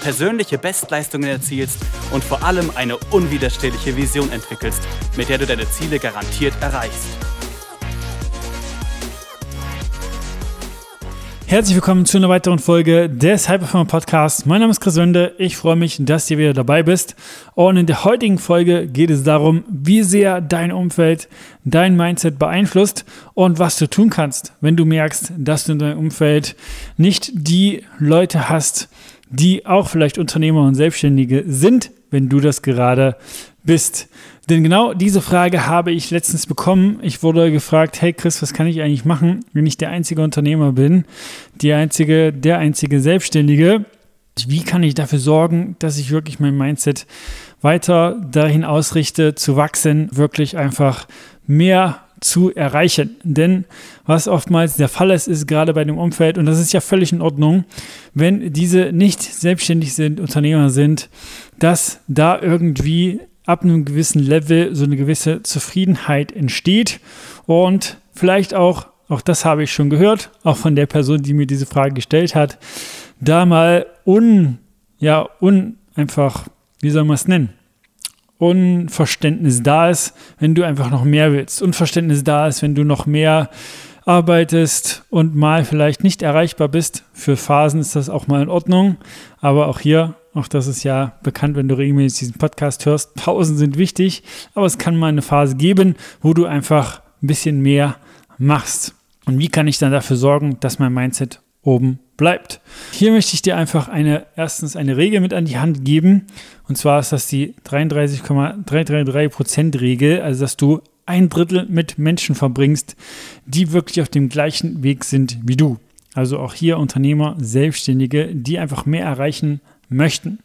persönliche Bestleistungen erzielst und vor allem eine unwiderstehliche Vision entwickelst, mit der du deine Ziele garantiert erreichst. Herzlich willkommen zu einer weiteren Folge des Hyperformer Podcasts. Mein Name ist Chris Wende. Ich freue mich, dass du wieder dabei bist. Und in der heutigen Folge geht es darum, wie sehr dein Umfeld dein Mindset beeinflusst und was du tun kannst, wenn du merkst, dass du in deinem Umfeld nicht die Leute hast, die auch vielleicht Unternehmer und Selbstständige sind, wenn du das gerade bist. Denn genau diese Frage habe ich letztens bekommen. Ich wurde gefragt, hey Chris, was kann ich eigentlich machen, wenn ich der einzige Unternehmer bin, die einzige, der einzige Selbstständige? Wie kann ich dafür sorgen, dass ich wirklich mein Mindset weiter dahin ausrichte, zu wachsen, wirklich einfach mehr zu erreichen. Denn was oftmals der Fall ist, ist gerade bei dem Umfeld, und das ist ja völlig in Ordnung, wenn diese nicht selbstständig sind, Unternehmer sind, dass da irgendwie ab einem gewissen Level so eine gewisse Zufriedenheit entsteht und vielleicht auch, auch das habe ich schon gehört, auch von der Person, die mir diese Frage gestellt hat, da mal un, ja, un einfach, wie soll man es nennen? Unverständnis da ist, wenn du einfach noch mehr willst. Unverständnis da ist, wenn du noch mehr arbeitest und mal vielleicht nicht erreichbar bist. Für Phasen ist das auch mal in Ordnung. Aber auch hier, auch das ist ja bekannt, wenn du regelmäßig diesen Podcast hörst, Pausen sind wichtig. Aber es kann mal eine Phase geben, wo du einfach ein bisschen mehr machst. Und wie kann ich dann dafür sorgen, dass mein Mindset oben bleibt. Hier möchte ich dir einfach eine, erstens eine Regel mit an die Hand geben. Und zwar ist das die 33,333% Regel, also dass du ein Drittel mit Menschen verbringst, die wirklich auf dem gleichen Weg sind wie du. Also auch hier Unternehmer, Selbstständige, die einfach mehr erreichen möchten.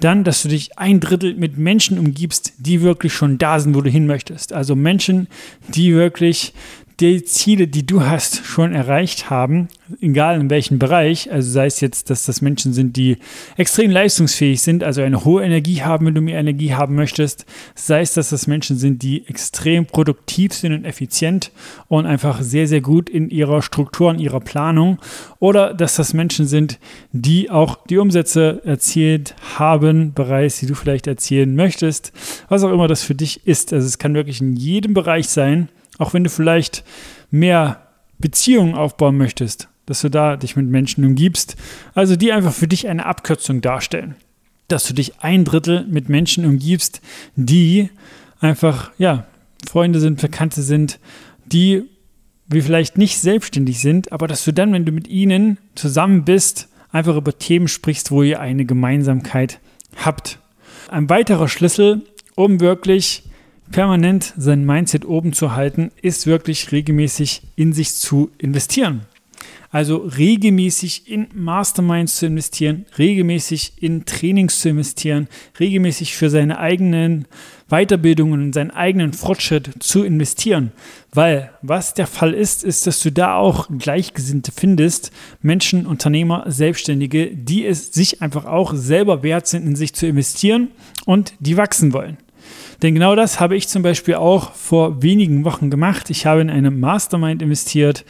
Dann, dass du dich ein Drittel mit Menschen umgibst, die wirklich schon da sind, wo du hin möchtest. Also Menschen, die wirklich die Ziele, die du hast, schon erreicht haben, egal in welchem Bereich, also sei es jetzt, dass das Menschen sind, die extrem leistungsfähig sind, also eine hohe Energie haben, wenn du mehr Energie haben möchtest, sei es, dass das Menschen sind, die extrem produktiv sind und effizient und einfach sehr, sehr gut in ihrer Struktur, in ihrer Planung, oder dass das Menschen sind, die auch die Umsätze erzielt haben, bereits, die du vielleicht erzielen möchtest, was auch immer das für dich ist. Also es kann wirklich in jedem Bereich sein, auch wenn du vielleicht mehr Beziehungen aufbauen möchtest, dass du da dich mit Menschen umgibst, also die einfach für dich eine Abkürzung darstellen. Dass du dich ein Drittel mit Menschen umgibst, die einfach, ja, Freunde sind, Bekannte sind, die wie vielleicht nicht selbstständig sind, aber dass du dann, wenn du mit ihnen zusammen bist, einfach über Themen sprichst, wo ihr eine Gemeinsamkeit habt. Ein weiterer Schlüssel, um wirklich permanent sein Mindset oben zu halten, ist wirklich regelmäßig in sich zu investieren. Also regelmäßig in Masterminds zu investieren, regelmäßig in Trainings zu investieren, regelmäßig für seine eigenen Weiterbildungen und seinen eigenen Fortschritt zu investieren. Weil was der Fall ist, ist, dass du da auch Gleichgesinnte findest, Menschen, Unternehmer, Selbstständige, die es sich einfach auch selber wert sind, in sich zu investieren und die wachsen wollen. Denn genau das habe ich zum Beispiel auch vor wenigen Wochen gemacht. Ich habe in eine Mastermind investiert,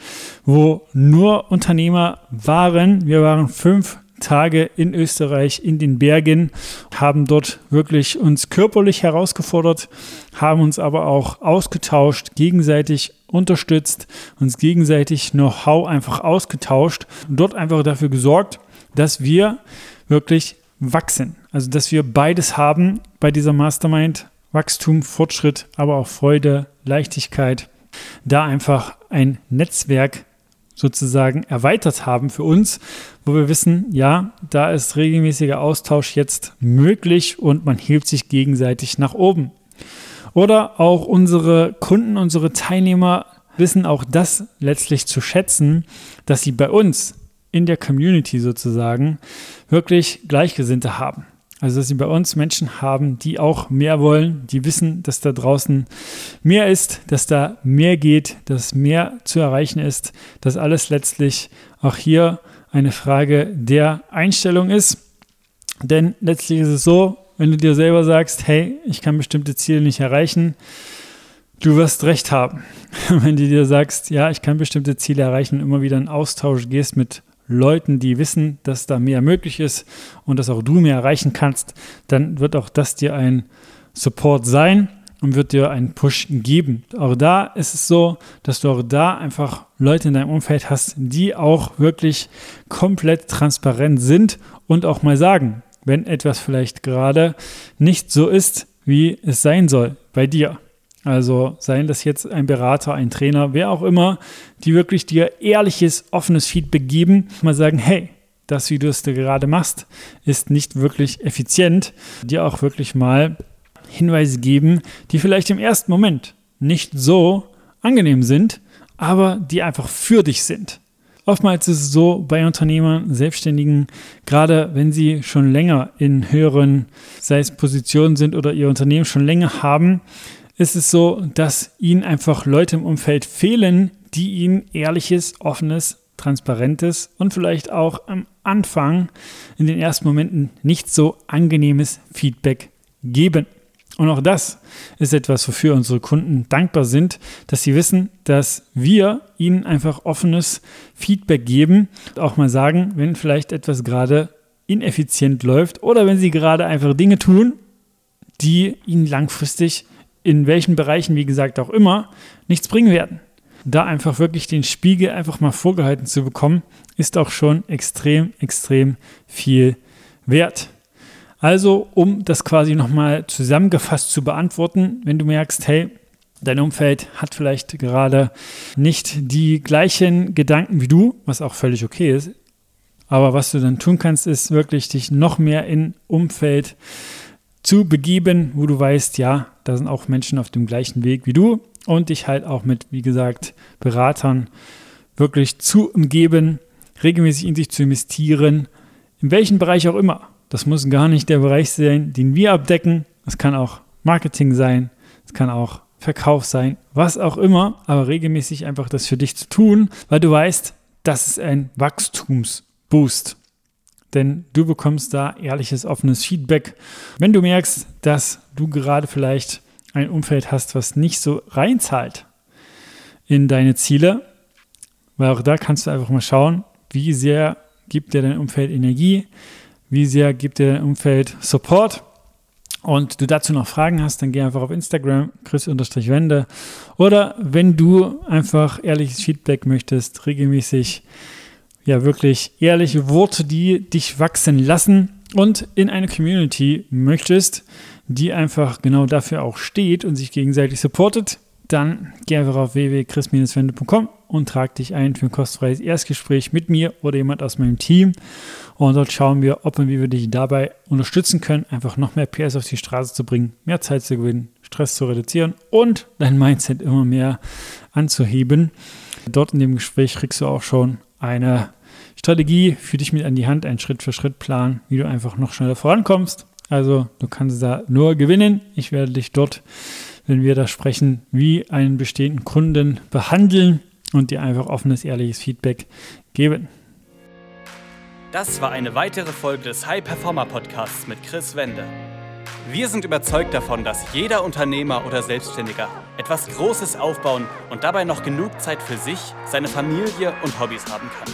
wo nur Unternehmer waren. Wir waren fünf Tage in Österreich in den Bergen, haben dort wirklich uns körperlich herausgefordert, haben uns aber auch ausgetauscht, gegenseitig unterstützt, uns gegenseitig Know-how einfach ausgetauscht und dort einfach dafür gesorgt, dass wir wirklich wachsen. Also dass wir beides haben bei dieser Mastermind, Wachstum, Fortschritt, aber auch Freude, Leichtigkeit, da einfach ein Netzwerk sozusagen erweitert haben für uns, wo wir wissen, ja, da ist regelmäßiger Austausch jetzt möglich und man hebt sich gegenseitig nach oben. Oder auch unsere Kunden, unsere Teilnehmer wissen auch das letztlich zu schätzen, dass sie bei uns in der Community sozusagen wirklich Gleichgesinnte haben. Also, dass sie bei uns Menschen haben, die auch mehr wollen, die wissen, dass da draußen mehr ist, dass da mehr geht, dass mehr zu erreichen ist, dass alles letztlich auch hier eine Frage der Einstellung ist. Denn letztlich ist es so, wenn du dir selber sagst, hey, ich kann bestimmte Ziele nicht erreichen, du wirst recht haben. wenn du dir sagst, ja, ich kann bestimmte Ziele erreichen immer wieder in Austausch gehst mit Leuten, die wissen, dass da mehr möglich ist und dass auch du mehr erreichen kannst, dann wird auch das dir ein Support sein und wird dir einen Push geben. Auch da ist es so, dass du auch da einfach Leute in deinem Umfeld hast, die auch wirklich komplett transparent sind und auch mal sagen, wenn etwas vielleicht gerade nicht so ist, wie es sein soll bei dir. Also seien das jetzt ein Berater, ein Trainer, wer auch immer, die wirklich dir ehrliches, offenes Feedback geben, mal sagen, hey, das, wie du es gerade machst, ist nicht wirklich effizient, dir auch wirklich mal Hinweise geben, die vielleicht im ersten Moment nicht so angenehm sind, aber die einfach für dich sind. Oftmals ist es so bei Unternehmern, Selbstständigen, gerade wenn sie schon länger in höheren, sei es Positionen sind oder ihr Unternehmen schon länger haben, ist es so, dass ihnen einfach Leute im Umfeld fehlen, die ihnen ehrliches, offenes, transparentes und vielleicht auch am Anfang in den ersten Momenten nicht so angenehmes Feedback geben. Und auch das ist etwas, wofür unsere Kunden dankbar sind, dass sie wissen, dass wir ihnen einfach offenes Feedback geben, auch mal sagen, wenn vielleicht etwas gerade ineffizient läuft oder wenn sie gerade einfach Dinge tun, die ihnen langfristig in welchen Bereichen, wie gesagt, auch immer, nichts bringen werden. Da einfach wirklich den Spiegel einfach mal vorgehalten zu bekommen, ist auch schon extrem, extrem viel wert. Also, um das quasi nochmal zusammengefasst zu beantworten, wenn du merkst, hey, dein Umfeld hat vielleicht gerade nicht die gleichen Gedanken wie du, was auch völlig okay ist, aber was du dann tun kannst, ist wirklich dich noch mehr in Umfeld zu begeben, wo du weißt, ja, da sind auch Menschen auf dem gleichen Weg wie du und dich halt auch mit, wie gesagt, Beratern wirklich zu umgeben, regelmäßig in sich zu investieren, in welchem Bereich auch immer. Das muss gar nicht der Bereich sein, den wir abdecken. Es kann auch Marketing sein, es kann auch Verkauf sein, was auch immer, aber regelmäßig einfach das für dich zu tun, weil du weißt, das ist ein Wachstumsboost denn du bekommst da ehrliches, offenes Feedback. Wenn du merkst, dass du gerade vielleicht ein Umfeld hast, was nicht so reinzahlt in deine Ziele, weil auch da kannst du einfach mal schauen, wie sehr gibt dir dein Umfeld Energie, wie sehr gibt dir dein Umfeld Support. Und du dazu noch Fragen hast, dann geh einfach auf Instagram, chris-wende. Oder wenn du einfach ehrliches Feedback möchtest, regelmäßig ja wirklich ehrliche Worte, die dich wachsen lassen und in eine Community möchtest, die einfach genau dafür auch steht und sich gegenseitig supportet, dann geh einfach auf www.chris-wende.com und trag dich ein für ein kostenfreies Erstgespräch mit mir oder jemand aus meinem Team. Und dort schauen wir, ob und wie wir dich dabei unterstützen können, einfach noch mehr PS auf die Straße zu bringen, mehr Zeit zu gewinnen, Stress zu reduzieren und dein Mindset immer mehr anzuheben. Dort in dem Gespräch kriegst du auch schon eine Strategie für dich mit an die Hand, einen Schritt-für-Schritt-Plan, wie du einfach noch schneller vorankommst. Also du kannst da nur gewinnen. Ich werde dich dort, wenn wir da sprechen, wie einen bestehenden Kunden behandeln und dir einfach offenes, ehrliches Feedback geben. Das war eine weitere Folge des High Performer Podcasts mit Chris Wende. Wir sind überzeugt davon, dass jeder Unternehmer oder Selbstständiger etwas Großes aufbauen und dabei noch genug Zeit für sich, seine Familie und Hobbys haben kann.